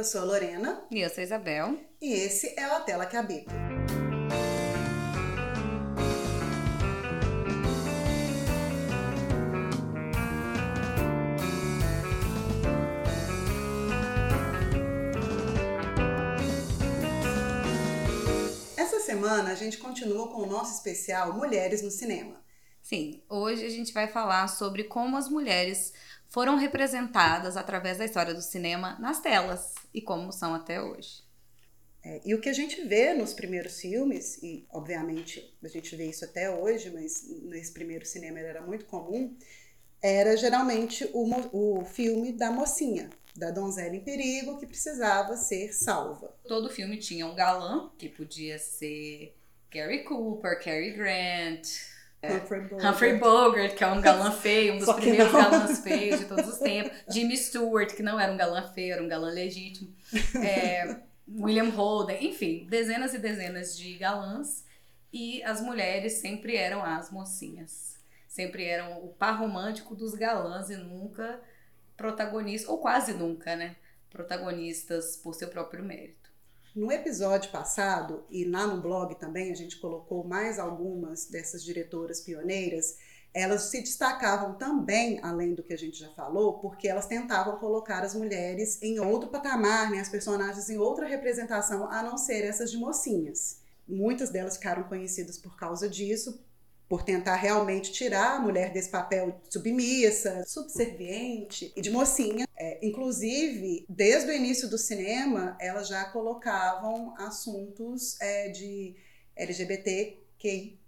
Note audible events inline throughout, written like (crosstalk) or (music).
Eu sou a Lorena. E eu sou a Isabel. E esse é o A Tela que Habita. Essa semana a gente continua com o nosso especial Mulheres no Cinema. Sim, hoje a gente vai falar sobre como as mulheres foram representadas através da história do cinema nas telas e como são até hoje. É, e o que a gente vê nos primeiros filmes, e obviamente a gente vê isso até hoje, mas nesse primeiro cinema era muito comum, era geralmente o, o filme da mocinha, da donzela em perigo que precisava ser salva. Todo filme tinha um galã, que podia ser Gary Cooper, Cary Grant, é. Humphrey Bogart. Humphrey Bogart, que é um galã feio, um dos primeiros não. galãs feios de todos os tempos. Jimmy Stewart, que não era um galã feio, era um galã legítimo. É, (laughs) William Holden, enfim, dezenas e dezenas de galãs. E as mulheres sempre eram as mocinhas. Sempre eram o par romântico dos galãs e nunca protagonistas, ou quase nunca, né? Protagonistas por seu próprio mérito. No episódio passado, e lá no blog também, a gente colocou mais algumas dessas diretoras pioneiras. Elas se destacavam também, além do que a gente já falou, porque elas tentavam colocar as mulheres em outro patamar, né, as personagens em outra representação, a não ser essas de mocinhas. Muitas delas ficaram conhecidas por causa disso, por tentar realmente tirar a mulher desse papel submissa, subserviente e de mocinha. É, inclusive, desde o início do cinema, elas já colocavam assuntos é, de LGBTQIA+.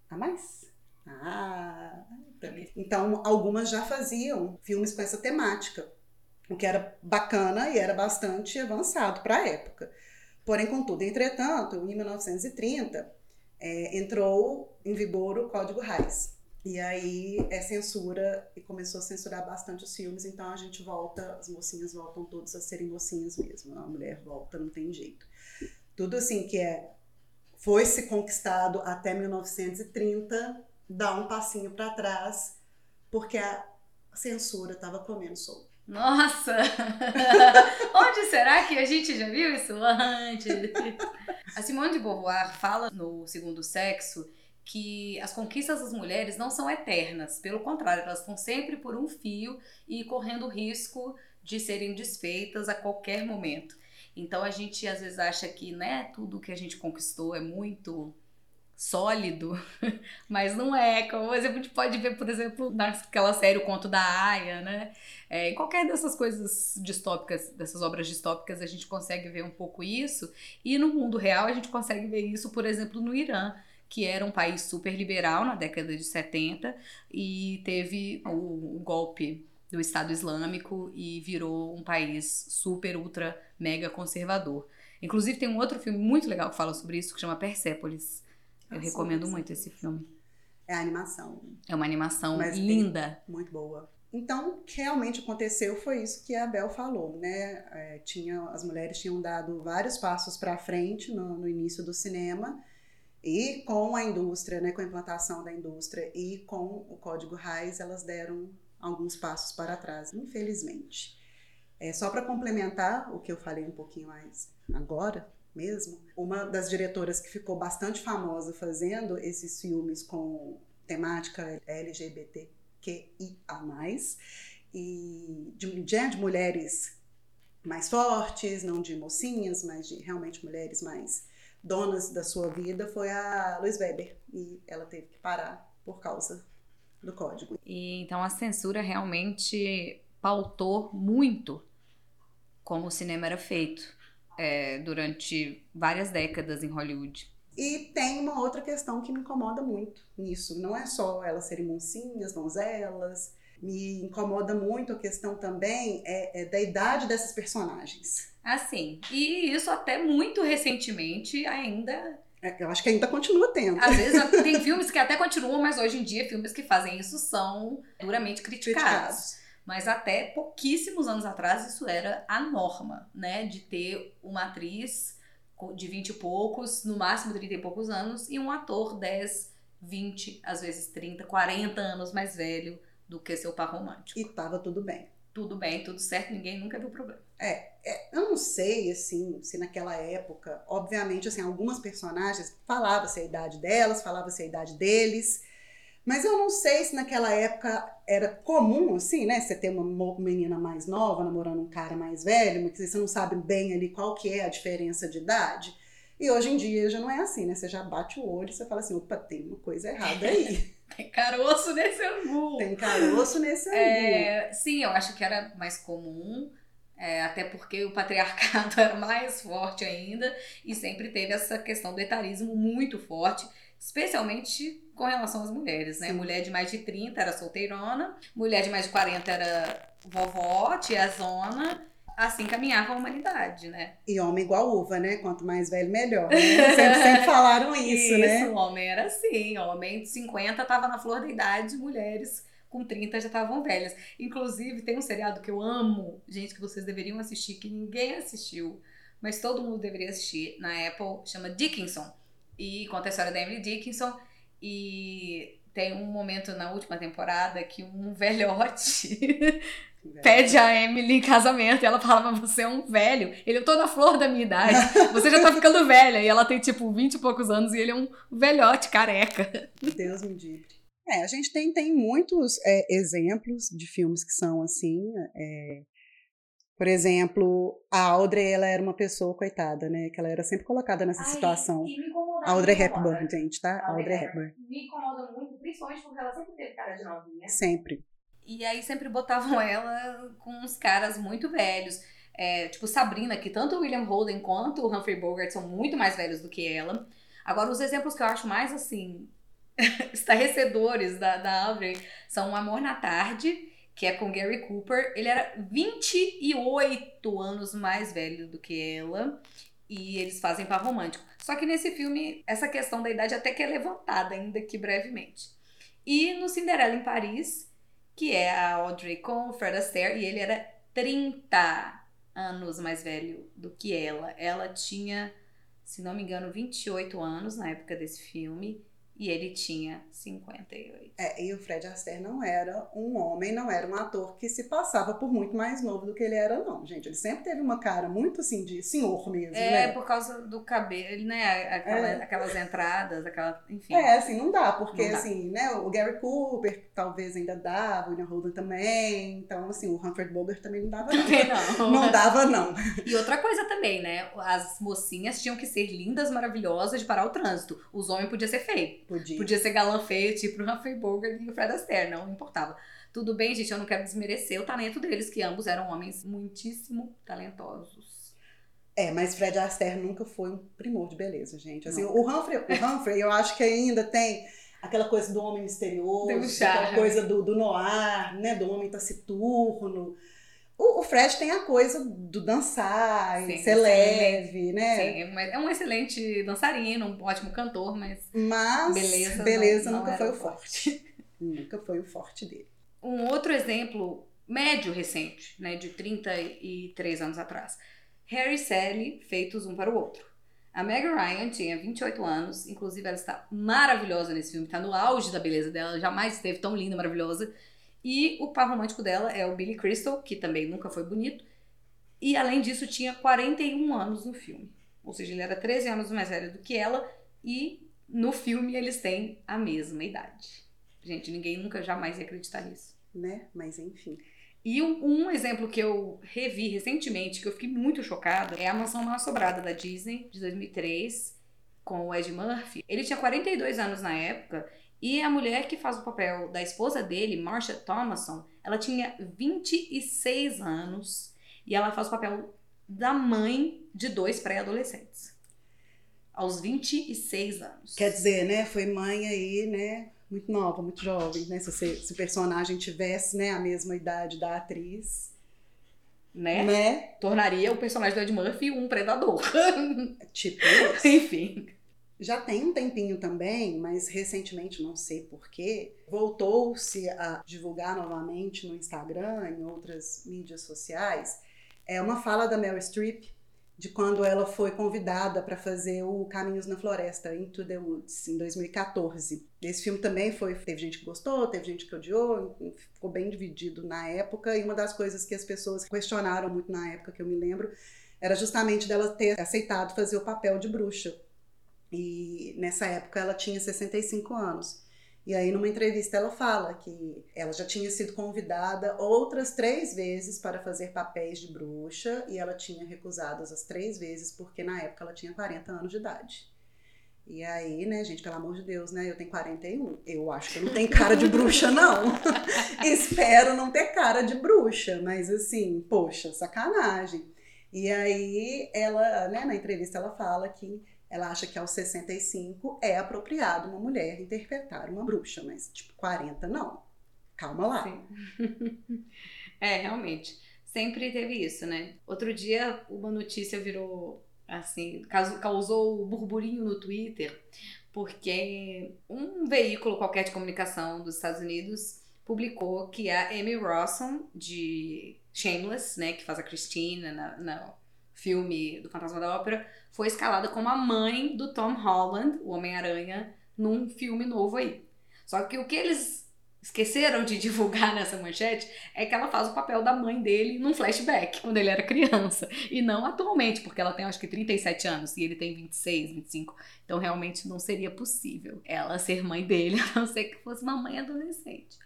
Ah, então algumas já faziam filmes com essa temática, o que era bacana e era bastante avançado para a época. Porém, contudo, entretanto, em 1930, é, entrou em vigor o Código Reis. E aí é censura e começou a censurar bastante os filmes, então a gente volta, as mocinhas voltam todas a serem mocinhas mesmo, a mulher volta, não tem jeito. Tudo assim que é foi se conquistado até 1930, dá um passinho para trás, porque a censura estava comendo solto. Nossa! (laughs) Onde será que a gente já viu isso antes? (laughs) A Simone de Beauvoir fala no Segundo Sexo que as conquistas das mulheres não são eternas, pelo contrário, elas estão sempre por um fio e correndo risco de serem desfeitas a qualquer momento. Então a gente às vezes acha que né, tudo que a gente conquistou é muito sólido, (laughs) mas não é. Como a gente pode ver, por exemplo, naquela série O Conto da Aya, né? É, em qualquer dessas coisas distópicas, dessas obras distópicas, a gente consegue ver um pouco isso. E no mundo real, a gente consegue ver isso, por exemplo, no Irã, que era um país super liberal na década de 70 e teve o, o golpe do Estado Islâmico e virou um país super, ultra, mega conservador. Inclusive, tem um outro filme muito legal que fala sobre isso, que chama Persépolis eu ah, recomendo muito esse filme. É a animação. É uma animação Mas linda. Muito boa. Então, o que realmente aconteceu foi isso que a Bel falou, né? É, tinha, as mulheres tinham dado vários passos para frente no, no, início do cinema e com a indústria, né, com a implantação da indústria e com o Código Reis, elas deram alguns passos para trás, infelizmente. É, só para complementar o que eu falei um pouquinho mais agora, mesmo. Uma das diretoras que ficou bastante famosa fazendo esses filmes com temática LGBTQIA+, e de, de mulheres mais fortes, não de mocinhas, mas de realmente mulheres mais donas da sua vida, foi a Luiz Weber. E ela teve que parar por causa do código. E então a censura realmente pautou muito como o cinema era feito é, durante várias décadas em Hollywood. E tem uma outra questão que me incomoda muito nisso. Não é só elas serem mocinhas, donzelas. Me incomoda muito a questão também é, é da idade dessas personagens. Assim, e isso até muito recentemente ainda é, eu acho que ainda continua tendo. Às vezes (laughs) tem filmes que até continuam, mas hoje em dia filmes que fazem isso são duramente criticados. criticados. Mas até pouquíssimos anos atrás isso era a norma, né? De ter uma atriz de 20 e poucos, no máximo 30 e poucos anos, e um ator 10, 20, às vezes 30, 40 anos mais velho do que seu par romântico. E tava tudo bem. tudo bem, tudo certo, ninguém nunca viu problema. É, é, eu não sei, assim, se naquela época, obviamente, assim, algumas personagens falavam-se a idade delas, falava-se a idade deles, mas eu não sei se naquela época era comum, assim, né? Você ter uma menina mais nova namorando um cara mais velho, mas você não sabe bem ali qual que é a diferença de idade. E hoje em dia já não é assim, né? Você já bate o olho e você fala assim, opa, tem uma coisa errada aí. (laughs) tem caroço nesse angu. Tem caroço nesse angu. É, sim, eu acho que era mais comum, é, até porque o patriarcado (laughs) era mais forte ainda e sempre teve essa questão do etarismo muito forte, especialmente com relação às mulheres, né? Sim. Mulher de mais de 30 era solteirona, mulher de mais de 40 era vovó, tiazona, assim caminhava a humanidade, né? E homem igual uva, né? Quanto mais velho, melhor. Né? Sempre, sempre falaram isso, (laughs) isso, né? Isso, homem era assim. Homem de 50 tava na flor da idade, mulheres com 30 já estavam velhas. Inclusive, tem um seriado que eu amo, gente, que vocês deveriam assistir, que ninguém assistiu, mas todo mundo deveria assistir na Apple, chama Dickinson. E conta a história da Emily Dickinson. E tem um momento na última temporada que um velhote (laughs) pede a Emily em casamento e ela fala, mas você é um velho. Ele, eu tô na flor da minha idade. (laughs) Você já tá ficando velha. E ela tem, tipo, 20 e poucos anos e ele é um velhote careca. Deus me livre. É, a gente tem, tem muitos é, exemplos de filmes que são assim. É, por exemplo, a Audrey, ela era uma pessoa coitada, né? Que ela era sempre colocada nessa Ai, situação. A Audrey Hepburn, gente, tá? A Audrey Hepburn. Me incomoda muito, principalmente porque ela sempre teve cara de novinha. Sempre. E aí sempre botavam ela com uns caras muito velhos. É, tipo Sabrina, que tanto o William Holden quanto o Humphrey Bogart são muito mais velhos do que ela. Agora, os exemplos que eu acho mais, assim, (laughs) estarrecedores da, da Audrey são O Amor na Tarde, que é com Gary Cooper. Ele era 28 anos mais velho do que ela. E eles fazem par romântico. Só que nesse filme, essa questão da idade até que é levantada, ainda que brevemente. E no Cinderela em Paris, que é a Audrey com o Fred Astaire, e ele era 30 anos mais velho do que ela. Ela tinha, se não me engano, 28 anos na época desse filme. E ele tinha 58. É, e o Fred Astaire não era um homem, não era um ator que se passava por muito mais novo do que ele era, não, gente. Ele sempre teve uma cara muito assim de senhor mesmo. É, né? por causa do cabelo, né? Aquela, é. Aquelas entradas, aquela. Enfim. É, assim, não dá, porque não dá. assim, né? O Gary Cooper talvez ainda dava, o William Holden também. Então, assim, o Humphrey Bogart também não dava, não. Também não. não dava, não. E outra coisa também, né? As mocinhas tinham que ser lindas, maravilhosas de parar o trânsito. Os homens podiam ser feios. Podia. Podia ser galã feio, tipo o Humphrey Bogart e o Fred Astaire, não importava. Tudo bem, gente, eu não quero desmerecer o talento deles, que ambos eram homens muitíssimo talentosos. É, mas Fred Astaire nunca foi um primor de beleza, gente. Assim, o Humphrey, o Humphrey, eu acho que ainda tem aquela coisa do homem misterioso, aquela coisa do, do noir, né, do homem taciturno. O, o Fred tem a coisa do dançar, sim, ser sim. leve, né? Sim, é um excelente dançarino, um ótimo cantor, mas, mas beleza, beleza não, nunca não foi o forte. forte. (laughs) nunca foi o forte dele. Um outro exemplo médio recente, né, de 33 anos atrás. Harry e Sally feitos um para o outro. A Meg Ryan tinha 28 anos, inclusive ela está maravilhosa nesse filme, está no auge da beleza dela, jamais esteve tão linda, maravilhosa. E o par romântico dela é o Billy Crystal, que também nunca foi bonito. E além disso, tinha 41 anos no filme. Ou seja, ele era 13 anos mais velho do que ela. E no filme eles têm a mesma idade. Gente, ninguém nunca jamais ia acreditar nisso. Né? Mas enfim. E um, um, exemplo que eu revi recentemente, que eu fiquei muito chocada, é a Mansão Mal Assombrada da Disney, de 2003, com o Ed Murphy. Ele tinha 42 anos na época e a mulher que faz o papel da esposa dele, Marsha Thomason, ela tinha 26 anos e ela faz o papel da mãe de dois pré-adolescentes. Aos 26 anos. Quer dizer, né? Foi mãe aí, né? Muito nova, muito jovem, né? Se, você, se o personagem tivesse né, a mesma idade da atriz. Né? né? Tornaria o personagem do Ed Murphy um predador. (laughs) Tipo isso. Enfim. Já tem um tempinho também, mas recentemente, não sei porquê, voltou-se a divulgar novamente no Instagram, em outras mídias sociais, é uma fala da Meryl Streep de quando ela foi convidada para fazer o Caminhos na Floresta, Into the Woods, em 2014. Esse filme também foi, teve gente que gostou, teve gente que odiou, ficou bem dividido na época, e uma das coisas que as pessoas questionaram muito na época, que eu me lembro, era justamente dela ter aceitado fazer o papel de bruxa. E nessa época ela tinha 65 anos. E aí, numa entrevista, ela fala que ela já tinha sido convidada outras três vezes para fazer papéis de bruxa e ela tinha recusado as três vezes porque na época ela tinha 40 anos de idade. E aí, né, gente, pelo amor de Deus, né? Eu tenho 41. Eu acho que eu não tenho cara de bruxa, não. (laughs) Espero não ter cara de bruxa, mas assim, poxa, sacanagem. E aí, ela, né, na entrevista, ela fala que ela acha que aos 65 é apropriado uma mulher interpretar uma bruxa, mas tipo 40 não. Calma lá. Sim. (laughs) é, realmente. Sempre teve isso, né? Outro dia uma notícia virou assim, causou burburinho no Twitter, porque um veículo qualquer de comunicação dos Estados Unidos publicou que a Amy Rawson de Shameless, né, que faz a Christine na, na filme do Fantasma da Ópera, foi escalada como a mãe do Tom Holland, o Homem-Aranha, num filme novo aí. Só que o que eles esqueceram de (laughs) divulgar nessa manchete é que ela faz o papel da mãe dele num flashback, quando ele era criança. E não atualmente, porque ela tem acho que 37 anos e ele tem 26, 25. Então realmente não seria possível ela ser mãe dele, (laughs) a não ser que fosse uma mãe adolescente.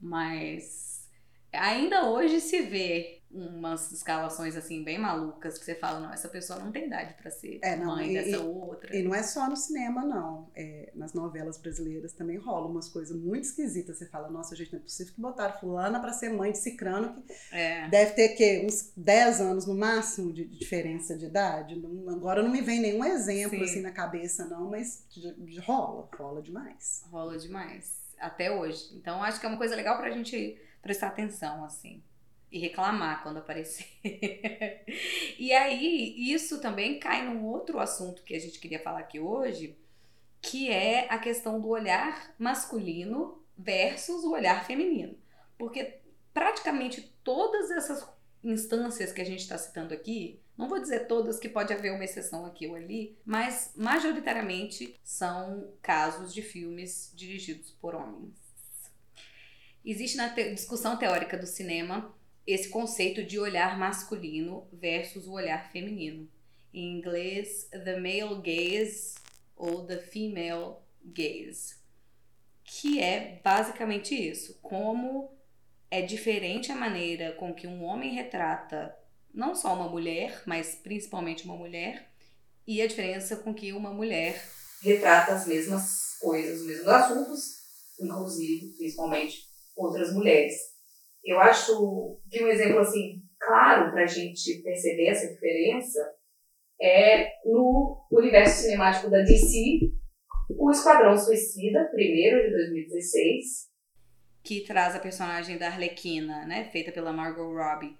Mas ainda hoje se vê umas escalações assim bem malucas que você fala, não, essa pessoa não tem idade para ser é, não, mãe e, dessa outra. E não é só no cinema, não. É, nas novelas brasileiras também rola umas coisas muito esquisitas. Você fala, nossa, gente, não é possível que botaram fulana para ser mãe de cicrano, que é. deve ter que uns 10 anos no máximo de, diferença de idade. Não, agora não me vem nenhum exemplo Sim. assim na cabeça, não, mas rola, rola demais. Rola demais. Até hoje. Então acho que é uma coisa legal pra gente prestar atenção, assim e reclamar quando aparecer. (laughs) e aí, isso também cai num outro assunto que a gente queria falar aqui hoje, que é a questão do olhar masculino versus o olhar feminino. Porque praticamente todas essas instâncias que a gente está citando aqui, não vou dizer todas que pode haver uma exceção aqui ou ali, mas majoritariamente são casos de filmes dirigidos por homens. Existe na te discussão teórica do cinema esse conceito de olhar masculino versus o olhar feminino. Em inglês, the male gaze ou the female gaze, que é basicamente isso, como é diferente a maneira com que um homem retrata não só uma mulher, mas principalmente uma mulher, e a diferença com que uma mulher retrata as mesmas coisas, os mesmos assuntos, inclusive, principalmente, outras mulheres. Eu acho que um exemplo assim claro para a gente perceber essa diferença é no universo cinemático da DC, o Esquadrão Suicida, primeiro de 2016, que traz a personagem da Arlequina, né, feita pela Margot Robbie,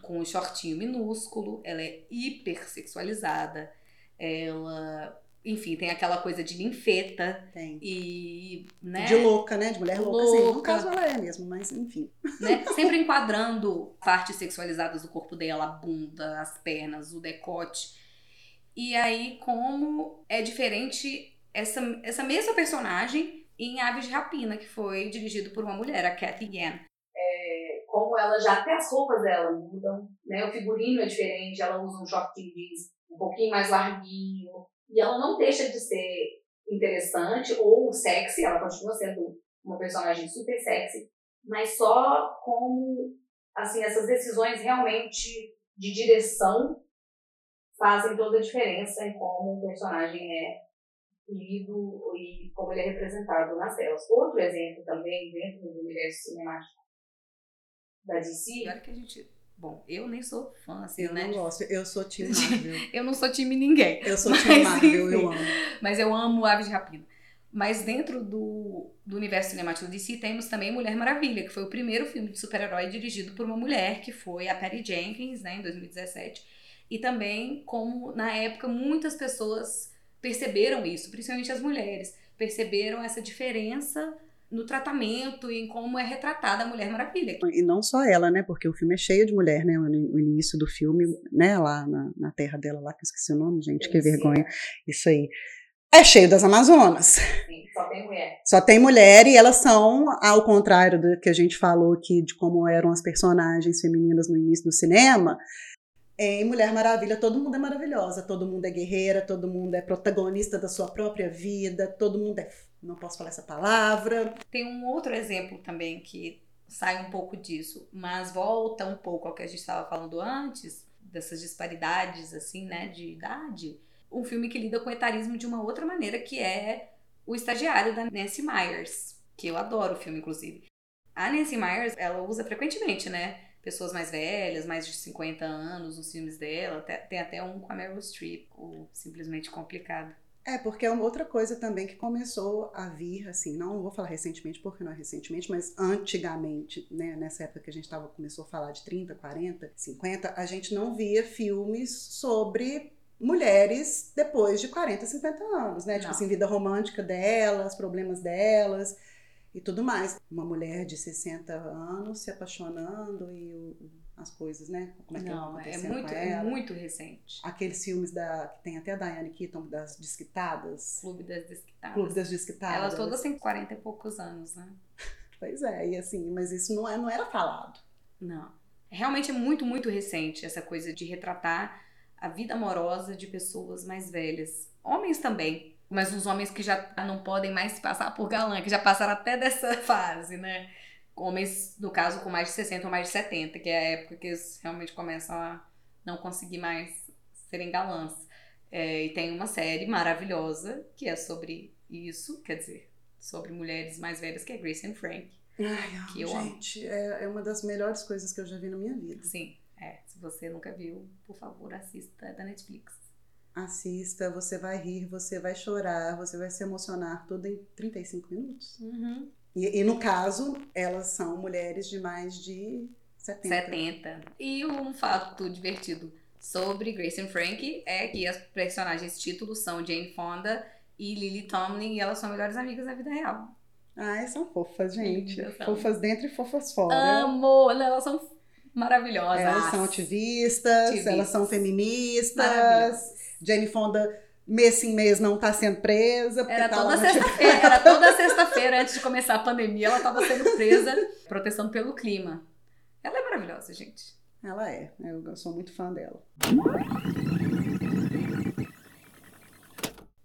com um shortinho minúsculo, ela é hipersexualizada, ela enfim, tem aquela coisa de ninfeta. Tem. E, né? De louca, né? De mulher louca, louca. Assim. No caso ela é mesmo, mas enfim. Né? (laughs) Sempre enquadrando partes sexualizadas do corpo dela, a bunda, as pernas, o decote. E aí, como é diferente essa, essa mesma personagem em Aves de Rapina, que foi dirigido por uma mulher, a Cathy Yan. É, como ela já, até as roupas dela mudam, né? O figurino é diferente, ela usa um short jeans um pouquinho mais larguinho, e ela não deixa de ser interessante ou sexy, ela continua sendo uma personagem super sexy, mas só como assim essas decisões realmente de direção fazem toda a diferença em como o personagem é lido e como ele é representado nas telas. Outro exemplo também dentro do universo cinemático da DC. Claro que a gente Bom, eu nem sou fã, assim, eu né? Eu não gosto, eu sou (laughs) time Marvel. eu não sou time ninguém. Eu sou (laughs) time Marvel, enfim, eu amo. Mas eu amo Aves de Rapina. Mas dentro do, do universo cinemático DC temos também Mulher Maravilha, que foi o primeiro filme de super-herói dirigido por uma mulher, que foi a Patty Jenkins, né, em 2017. E também como, na época, muitas pessoas perceberam isso, principalmente as mulheres, perceberam essa diferença no tratamento e em como é retratada a Mulher Maravilha. E não só ela, né? Porque o filme é cheio de mulher, né? O início do filme, né? Lá na, na terra dela, lá que eu esqueci o nome, gente, que vergonha. Isso aí. É cheio das Amazonas. Sim, só tem mulher. Só tem mulher e elas são, ao contrário do que a gente falou aqui de como eram as personagens femininas no início do cinema, em Mulher Maravilha, todo mundo é maravilhosa, todo mundo é guerreira, todo mundo é protagonista da sua própria vida, todo mundo é. Não posso falar essa palavra. Tem um outro exemplo também que sai um pouco disso, mas volta um pouco ao que a gente estava falando antes, dessas disparidades, assim, né, de idade. Um filme que lida com o etarismo de uma outra maneira, que é O Estagiário, da Nancy Myers, que eu adoro o filme, inclusive. A Nancy Myers, ela usa frequentemente, né? pessoas mais velhas, mais de 50 anos nos filmes dela. Tem até um com a Meryl Streep, o Simplesmente Complicado. É, porque é uma outra coisa também que começou a vir, assim, não vou falar recentemente, porque não é recentemente, mas antigamente, né, nessa época que a gente tava, começou a falar de 30, 40, 50, a gente não via filmes sobre mulheres depois de 40, 50 anos, né? Tipo não. Tipo assim, vida romântica delas, problemas delas e tudo mais. Uma mulher de 60 anos se apaixonando e o, as coisas, né? Como é que Não, é muito, é muito recente. Aqueles filmes da que tem até a Diane Keaton das Desquitadas. Clube das Desquitadas. Clube das Desquitadas. Elas todas têm 40 e poucos anos, né? (laughs) pois é, e assim, mas isso não, é, não era falado. Não. Realmente é muito, muito recente essa coisa de retratar a vida amorosa de pessoas mais velhas. Homens também, mas os homens que já não podem mais passar por galã, que já passaram até dessa (laughs) fase, né? Homens, no caso, com mais de 60 ou mais de 70, que é a época que eles realmente começam a não conseguir mais serem galãs. É, e tem uma série maravilhosa que é sobre isso, quer dizer, sobre mulheres mais velhas, que é Grace and Frank. Ai, que eu gente, é, é uma das melhores coisas que eu já vi na minha vida. Sim, é. Se você nunca viu, por favor, assista da Netflix assista, você vai rir, você vai chorar, você vai se emocionar tudo em 35 minutos. Uhum. E, e, no caso, elas são mulheres de mais de 70. 70. E um fato divertido sobre Grace and Frank é que as personagens títulos são Jane Fonda e Lily Tomlin e elas são melhores amigas da vida real. Ai, são fofas, gente. Fofas dentro e fofas fora. Amo! Elas são maravilhosas. Elas são ativistas, ativistas. elas são feministas. Jane Fonda mês em mês não está sendo presa. Era, tá toda sexta-feira, era toda sexta-feira, antes de começar a pandemia, ela estava sendo presa, protestando pelo clima. Ela é maravilhosa, gente. Ela é, eu sou muito fã dela.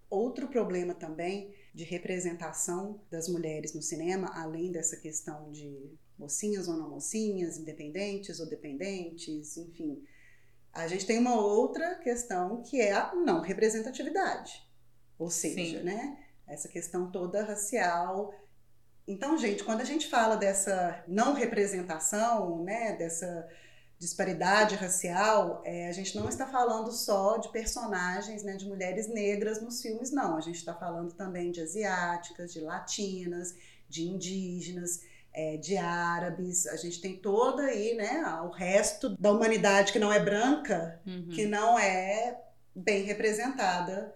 Outro problema também de representação das mulheres no cinema, além dessa questão de mocinhas ou não mocinhas, independentes ou dependentes, enfim, a gente tem uma outra questão que é a não representatividade. Ou seja, Sim. né, essa questão toda racial. Então, gente, quando a gente fala dessa não representação, né, dessa disparidade racial, é, a gente não está falando só de personagens, né, de mulheres negras nos filmes, não. A gente está falando também de asiáticas, de latinas, de indígenas é, de árabes, a gente tem toda aí, né, o resto da humanidade que não é branca, uhum. que não é bem representada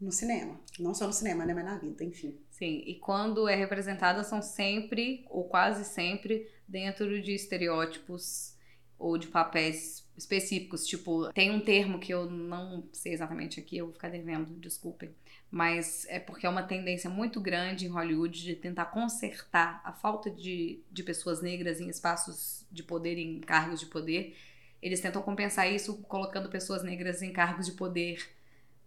no cinema. Não só no cinema, né, mas na vida, enfim. Sim, e quando é representada são sempre, ou quase sempre, dentro de estereótipos ou de papéis específicos. Tipo, tem um termo que eu não sei exatamente aqui, eu vou ficar devendo, desculpem mas é porque é uma tendência muito grande em Hollywood de tentar consertar a falta de, de pessoas negras em espaços de poder, em cargos de poder. Eles tentam compensar isso colocando pessoas negras em cargos de poder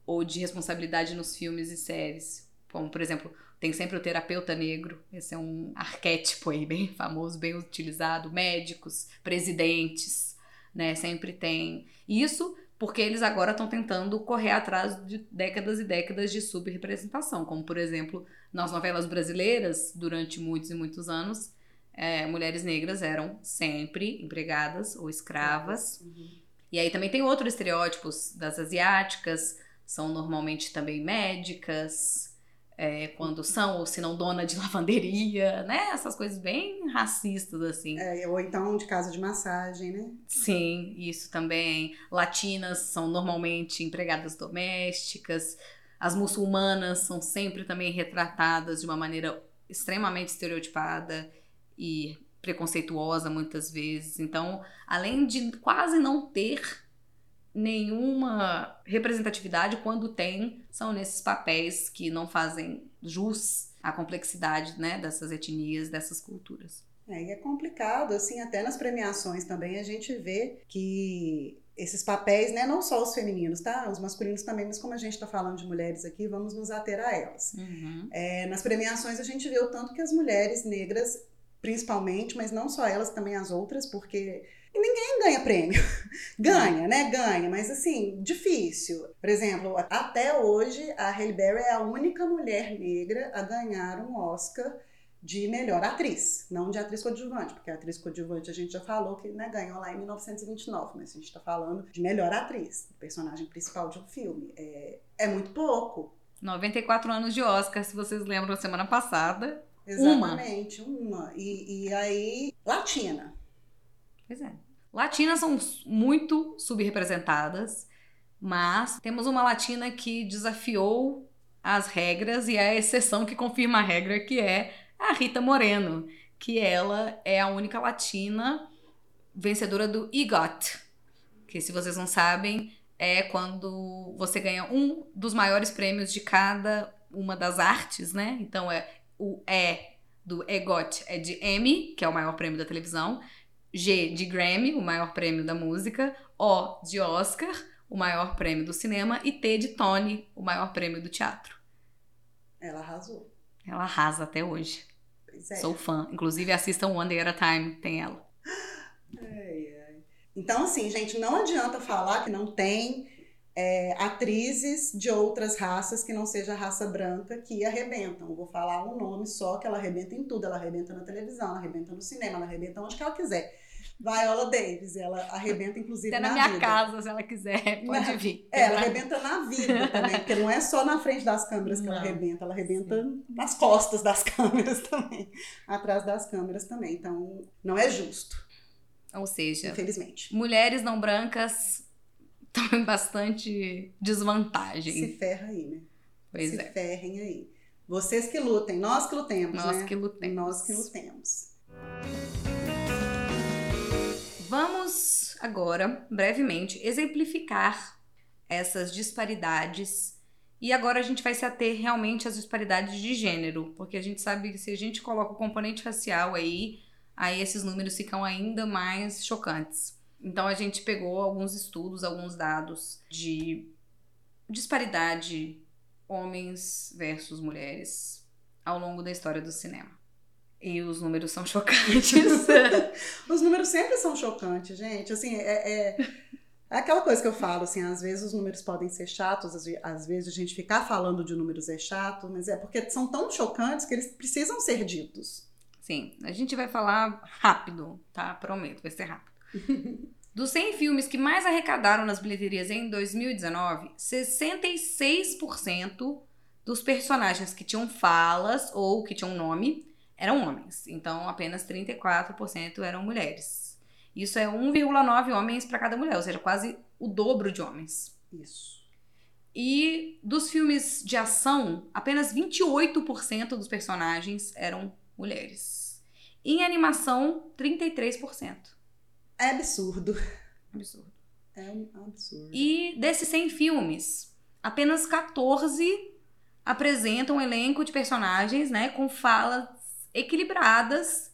ou de responsabilidade nos filmes e séries. Como, por exemplo, tem sempre o terapeuta negro, esse é um arquétipo aí bem (laughs) famoso, bem utilizado, médicos, presidentes, né, sempre tem. Isso porque eles agora estão tentando correr atrás de décadas e décadas de subrepresentação, como por exemplo, nas novelas brasileiras, durante muitos e muitos anos, é, mulheres negras eram sempre empregadas ou escravas. Uhum. E aí também tem outros estereótipos das asiáticas, são normalmente também médicas, é, quando são ou se não dona de (laughs) lavanderia, né? Essas coisas bem racistas, assim. É, ou então de casa de massagem, né? Sim, isso também. Latinas são normalmente empregadas domésticas. As muçulmanas são sempre também retratadas de uma maneira extremamente estereotipada e preconceituosa muitas vezes. Então, além de quase não ter nenhuma representatividade, quando tem, são nesses papéis que não fazem jus à complexidade né, dessas etnias, dessas culturas. É, e é complicado, assim, até nas premiações também a gente vê que esses papéis, né, não só os femininos, tá? Os masculinos também, mas como a gente está falando de mulheres aqui, vamos nos ater a elas. Uhum. É, nas premiações a gente vê o tanto que as mulheres negras, principalmente, mas não só elas, também as outras, porque ninguém ganha prêmio. (laughs) ganha, né? Ganha, mas assim, difícil. Por exemplo, até hoje a Halle Berry é a única mulher negra a ganhar um Oscar de melhor atriz, não de atriz coadjuvante, porque a atriz coadjuvante a gente já falou que né, ganhou lá em 1929, mas a gente está falando de melhor atriz, personagem principal de um filme. É, é muito pouco. 94 anos de Oscar, se vocês lembram, semana passada. Exatamente, uma. uma. E, e aí, Latina. Pois é. Latinas são muito subrepresentadas, mas temos uma latina que desafiou as regras e é a exceção que confirma a regra, que é a Rita Moreno, que ela é a única latina vencedora do EGOT, que se vocês não sabem, é quando você ganha um dos maiores prêmios de cada uma das artes, né? Então é o E do EGOT é de Emmy, que é o maior prêmio da televisão, G de Grammy, o maior prêmio da música, O de Oscar, o maior prêmio do cinema, e T de Tony, o maior prêmio do teatro. Ela arrasou. Ela arrasa até hoje. É. Sou fã. Inclusive, assistam One Day at a Time, tem ela. Ai, ai. Então, assim, gente, não adianta falar que não tem é, atrizes de outras raças que não seja raça branca que arrebentam. Eu vou falar um nome só que ela arrebenta em tudo. Ela arrebenta na televisão, ela arrebenta no cinema, ela arrebenta onde que ela quiser. Viola Davis, ela arrebenta inclusive Até na, na minha vida. casa, se ela quiser, (laughs) pode Na- vir. É, ela arrebenta na vida também, porque não é só na frente das câmeras que ela Não. arrebenta, ela arrebenta nas costas das (laughs) câmeras também, atrás das câmeras também. Então, não é justo, Ou seja, infelizmente. mulheres não brancas estão em bastante desvantagem. Se ferra aí, né? pois Se é. ferrem aí. Vocês que lutem, nós que lutemos, Nós né? que lutemos. Nós que lutemos. Vamos agora, brevemente, exemplificar essas disparidades. E agora a gente vai se ater realmente às disparidades de gênero, porque a gente sabe que se a gente coloca o componente racial aí, aí esses números ficam ainda mais chocantes. Então a gente pegou alguns estudos, alguns dados de disparidade homens versus mulheres ao longo da história do cinema. E os números são chocantes. (laughs) Os números sempre são chocantes, gente. Assim, é, é, é aquela coisa que eu falo, assim, às vezes os números podem ser chatos, às ve- às vezes a gente ficar falando de números é chato, mas é porque são tão chocantes que eles precisam ser ditos. Sim, a gente vai falar rápido, tá? Prometo, vai ser rápido. (laughs) Dos 100 filmes que mais arrecadaram nas bilheterias em 2019, 66% dos personagens que tinham falas ou que tinham nome eram homens. Então, apenas 34% eram mulheres. Isso é 1,9 homens para cada mulher, ou seja, quase o dobro de homens. Isso. E dos filmes de ação, apenas 28% dos personagens eram mulheres. Em animação, 33%. É absurdo. Absurdo. É um absurdo. E desses 100 filmes, apenas 14 apresentam um elenco de personagens, né, com falas equilibradas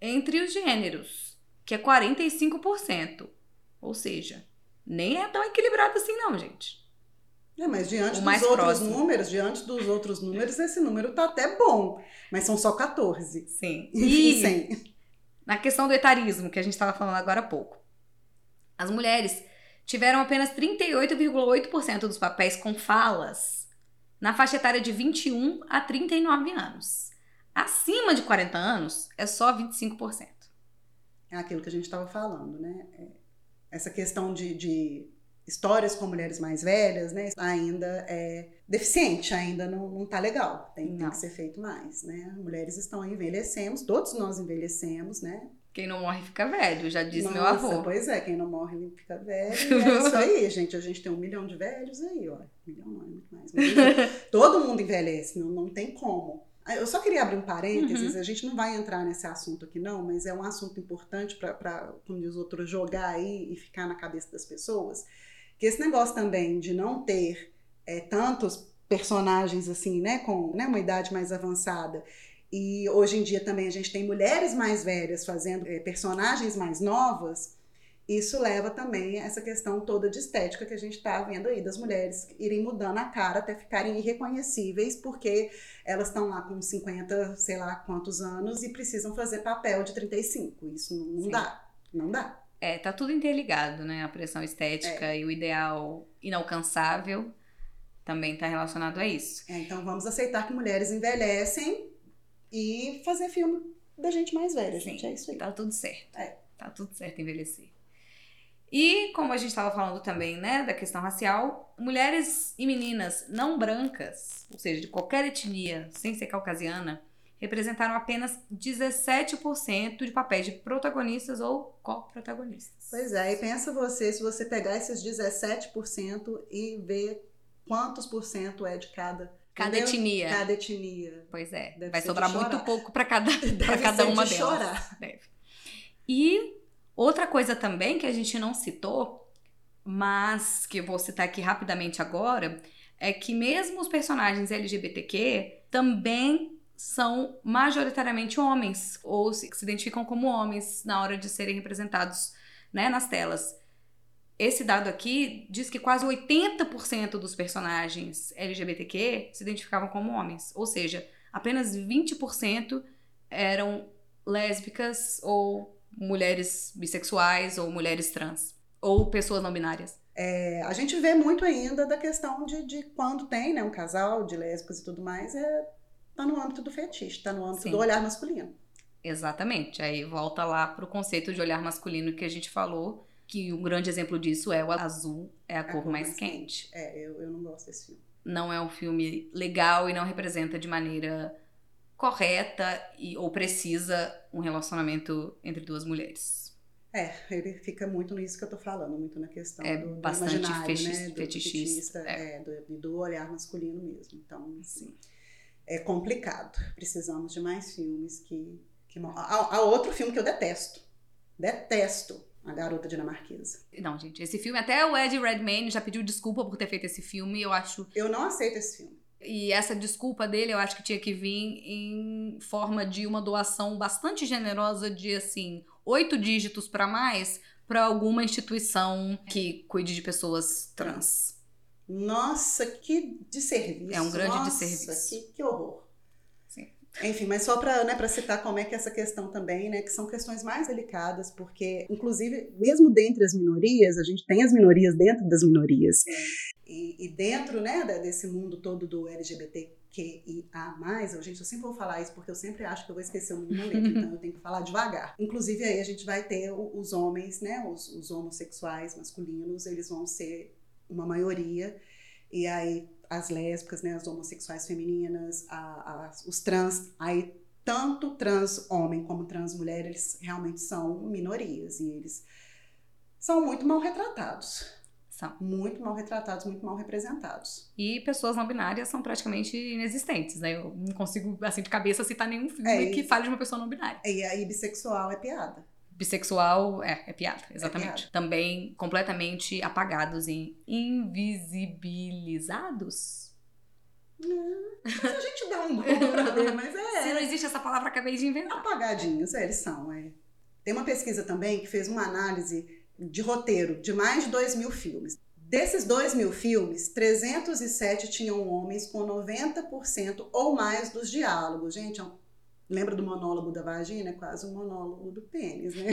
entre os gêneros, que é 45%. Ou seja, nem é tão equilibrado assim não, gente. É, mas diante O dos outros próximo. números, diante dos outros números, esse número tá até bom. Mas são só 14. Sim. (laughs) E 100. na questão do etarismo, que a gente estava falando agora há pouco. As mulheres tiveram apenas 38,8% dos papéis com falas na faixa etária de 21 a 39 anos. Acima de 40 anos é só 25%. É aquilo que a gente estava falando, né? É, Essa questão de, de histórias com mulheres mais velhas, né? Ainda é deficiente, ainda não, não tá legal. Tem, tem Não. que ser feito mais, né? Mulheres estão envelhecemos, todos nós envelhecemos, né? Quem não morre fica velho, já disse meu Nossa, avô. Pois é, quem não morre fica velho. (laughs) É isso aí, gente. A gente tem um milhão de velhos aí, ó. Um milhão não é muito mais. (laughs) Todo mundo envelhece, não, não tem como. Eu só queria abrir um parênteses, uhum. a gente não vai entrar nesse assunto aqui não, mas é um assunto importante para, como diz outro, jogar aí e ficar na cabeça das pessoas, que esse negócio também de não ter é, tantos personagens assim, né, com né, uma idade mais avançada, e hoje em dia também a gente tem mulheres mais velhas fazendo é, personagens mais novas, isso leva também a essa questão toda de estética que a gente está vendo aí, das mulheres irem mudando a cara até ficarem irreconhecíveis, porque elas estão lá com 50, sei lá quantos anos e precisam fazer papel de 35. Isso não, não dá. Não dá. É, tá tudo interligado, né? A pressão estética é. e o ideal inalcançável também está relacionado a isso. É, então vamos aceitar que mulheres envelhecem e fazer filme da gente mais velha, Sim, gente. É isso aí. Tá tudo certo. É. Tá tudo certo envelhecer. E como a gente estava falando também, né, da questão racial, mulheres e meninas não brancas, ou seja, de qualquer etnia, sem ser caucasiana, representaram apenas 17% de papéis de protagonistas ou co-protagonistas. Pois é, e pensa você, se você pegar esses 17% e ver quantos por cento é de cada Cada etnia. Cada etnia. Pois é. Deve Vai sobrar muito pouco para cada, pra cada (laughs) uma de delas. chorar. Deve. E Outra coisa também que a gente não citou, mas que eu vou citar aqui rapidamente agora, é que mesmo os personagens LGBTQ também são majoritariamente homens, ou se, identificam como homens na hora de serem representados né, nas telas. Esse dado aqui diz que quase 80% dos personagens LGBTQ se identificavam como homens, ou seja, apenas 20% eram lésbicas ou mulheres bissexuais ou mulheres trans ou pessoas não binárias? É, a gente vê muito ainda da questão de, de quando tem né, um casal de lésbicas e tudo mais, é, tá no âmbito do fetiche, tá no âmbito Sim. do olhar masculino. Exatamente. Aí volta lá pro conceito de olhar masculino que a gente falou, que um grande exemplo disso é o azul é a, a cor, cor, mais, mais quente. quente. É, eu, eu não gosto desse filme. Não é um filme legal e não representa de maneira correta e, ou precisa um relacionamento entre duas mulheres. É, ele fica muito nisso que eu tô falando, muito na questão é do, do bastante fetichista, né? do fetichista, é. É, do, do, olhar masculino mesmo. Então, assim, é complicado. Precisamos de mais filmes que... que... Há, há outro filme que eu detesto. Detesto. A Garota Dinamarquesa. Não, gente, esse filme, até o Ed Redmayne já pediu desculpa por ter feito esse filme, eu acho... Eu não aceito esse filme. E essa desculpa dele, eu acho que tinha que vir em forma de uma doação bastante generosa de assim, oito dígitos para mais para alguma instituição que cuide de pessoas trans. Nossa, que desserviço. É um grande Nossa, desserviço. Que, que horror. Enfim, mas só para né, citar como é que é essa questão também, né, que são questões mais delicadas, porque, inclusive, mesmo dentre as minorias, a gente tem as minorias dentro das minorias. E, e, dentro né, desse mundo todo do LGBTQIA+, eu, gente, eu sempre vou falar isso porque eu sempre acho que eu vou esquecer o mínimo letra, então eu tenho que falar devagar. (laughs) Inclusive aí a gente vai ter os homens, né, os, os homossexuais masculinos, eles vão ser uma maioria, e aí as lésbicas, né, as homossexuais femininas, a, a, os trans, aí tanto trans homem como trans mulher, eles realmente são minorias e eles são muito mal retratados. São. Muito mal retratados, muito mal representados. E pessoas não binárias são praticamente inexistentes, né? Eu não consigo, assim, de cabeça citar nenhum filme é, que fale de uma pessoa não binária. E aí, bissexual é piada. Bissexual é, é piada, exatamente. É piada. Também completamente apagados e invisibilizados. Não, a gente dá um (laughs) Google pra ver, mas é. Se não existe essa palavra, acabei de inventar. Apagadinhos, é, eles são, é. Tem uma pesquisa também que fez uma análise de roteiro de mais de 2 mil filmes. Desses 2 mil filmes, 307 tinham homens com 90% ou mais dos diálogos. Gente, é lembra do monólogo da vagina? É quase um monólogo do pênis, né?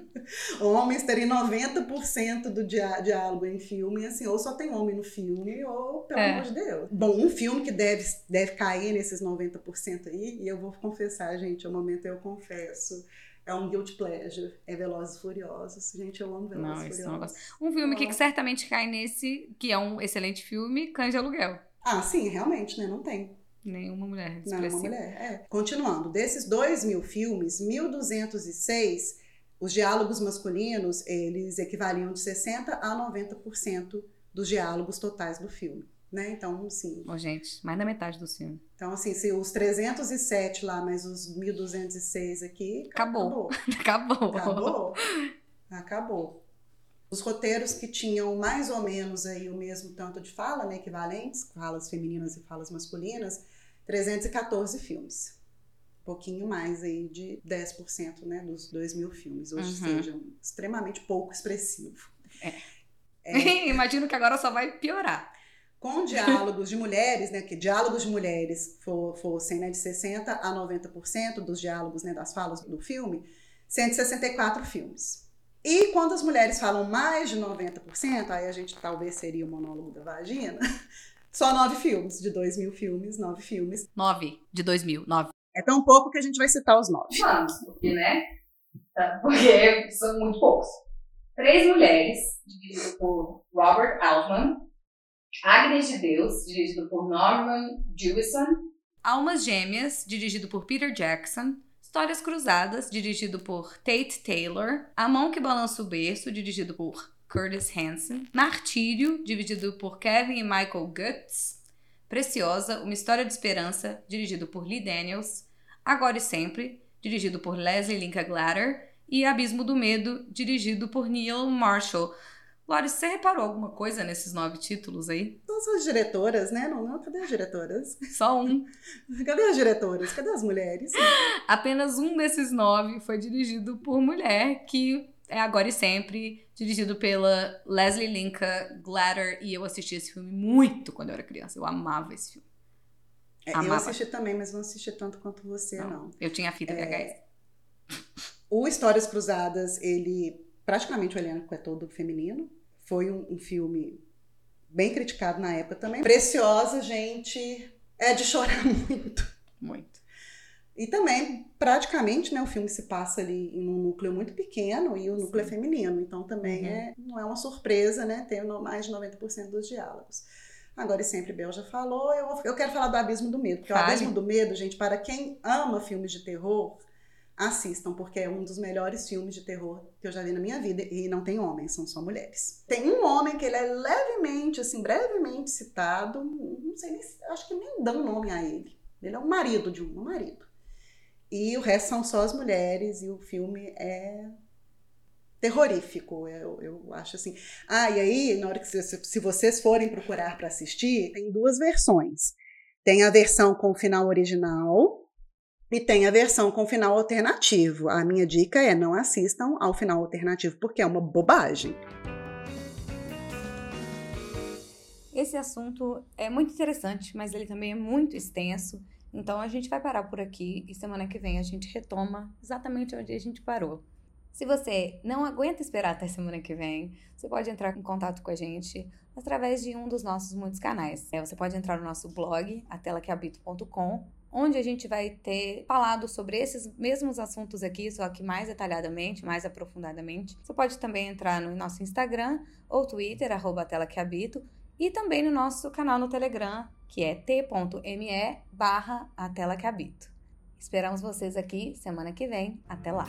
(laughs) Homens terem 90% do diálogo em filme, assim, ou só tem homem no filme, ou pelo é. amor de Deus. Bom, um filme que deve, deve cair nesses 90% aí, e eu vou confessar, gente, é o momento eu confesso é um guilt pleasure. É Velozes e Furiosos. Gente, eu amo Velozes e Furiosos. Não, um filme que certamente cai nesse, que é um excelente filme, Cães de Aluguel. Ah, sim, realmente, né? Não tem. Nenhuma mulher Nenhuma mulher, é. Continuando, desses dois mil filmes, 1.206, os diálogos masculinos, eles equivaliam de 60% a 90% dos diálogos totais do filme. Né? Então, assim. Ô, gente, mais da metade do filme. Então, assim, se os 307 lá, mais os 1206 aqui. Acabou. Acabou. (laughs) Acabou. Acabou. acabou. Os roteiros que tinham mais ou menos aí o mesmo tanto de fala, né, equivalentes, falas femininas e falas masculinas, 314 filmes. Um pouquinho mais aí de 10% né, dos 2 mil filmes. Hoje Uhum. seja extremamente pouco expressivo. (laughs) Imagino que agora só vai piorar. Com diálogos de mulheres, né, que diálogos de mulheres for- fossem né, de 60% a 90% dos diálogos, né, das falas do filme, 164 filmes. E quando as mulheres falam mais de 90%, aí a gente talvez seria o monólogo da vagina, (laughs) só nove filmes, de 2 mil filmes, nove filmes. 9 de 2000. 9. É tão pouco que a gente vai citar os nove. Vamos, porque, né? Tá, Porque (laughs) são muito poucos. Três mulheres, dirigido por Robert Altman. Agnes de Deus, dirigido por Norman Jewison. Almas Gêmeas, dirigido por Peter Jackson. Histórias Cruzadas, dirigido por Tate Taylor. A Mão que Balança o Berço, dirigido por Curtis Hanson. Martírio, dirigido por Kevin e Michael Guts. Preciosa, Uma História de Esperança, dirigido por Lee Daniels. Agora e Sempre, dirigido por Leslie Linka Glatter. E Abismo do Medo, dirigido por Neil Marshall. Lore, você reparou alguma coisa nesses nove títulos aí? Todas as diretoras, né? Não, não, cadê as diretoras? Só um. (laughs) Cadê as diretoras? Cadê as mulheres? (laughs) Apenas um desses nove foi dirigido por mulher, que é Agora e Sempre, dirigido pela Leslie Linka Glatter. E eu assisti esse filme muito quando eu era criança. Eu amava esse filme. É, eu Amava. assisti também, mas não assisti tanto quanto você, Não. não. Eu tinha a fita VHS. O Histórias Cruzadas, ele praticamente o elenco é todo feminino. Foi um, um filme bem criticado na época também. Preciosa, gente, é de chorar (laughs) muito. Muito. E também, praticamente, né, o filme se passa ali em um núcleo muito pequeno e o núcleo é feminino. Então também Uhum. é, não é uma surpresa, né, ter mais de 90% dos diálogos. Agora, e sempre Bel já falou, eu, eu quero falar do Abismo do Medo. Porque Fale. o Abismo do Medo, gente, para quem ama filmes de terror, assistam, porque é um dos melhores filmes de terror que eu já vi na minha vida. E não tem homens, são só mulheres. Tem um homem que ele é levemente, assim, brevemente citado. Não sei nem acho que nem dão nome a ele. Ele é o marido de um, um marido. E o resto são só as mulheres, e o filme é terrorífico, eu, eu acho assim. Ah, e aí, na hora que se, se vocês forem procurar para assistir, tem duas versões. Tem a versão com o final original e tem a versão com final alternativo. A minha dica é não assistam ao final alternativo, porque é uma bobagem. Esse assunto é muito interessante, mas ele também é muito extenso. Então a gente vai parar por aqui e semana que vem a gente retoma exatamente onde a gente parou. Se você não aguenta esperar até semana que vem, você pode entrar em contato com a gente através de um dos nossos muitos canais. É, você pode entrar no nosso blog, atelaquehabito.com, onde a gente vai ter falado sobre esses mesmos assuntos aqui, só que mais detalhadamente, mais aprofundadamente. Você pode também entrar no nosso Instagram ou Twitter, arroba atelaquehabito, e também no nosso canal no Telegram, que é t.me barra a tela que habito. Esperamos vocês aqui semana que vem. Até lá!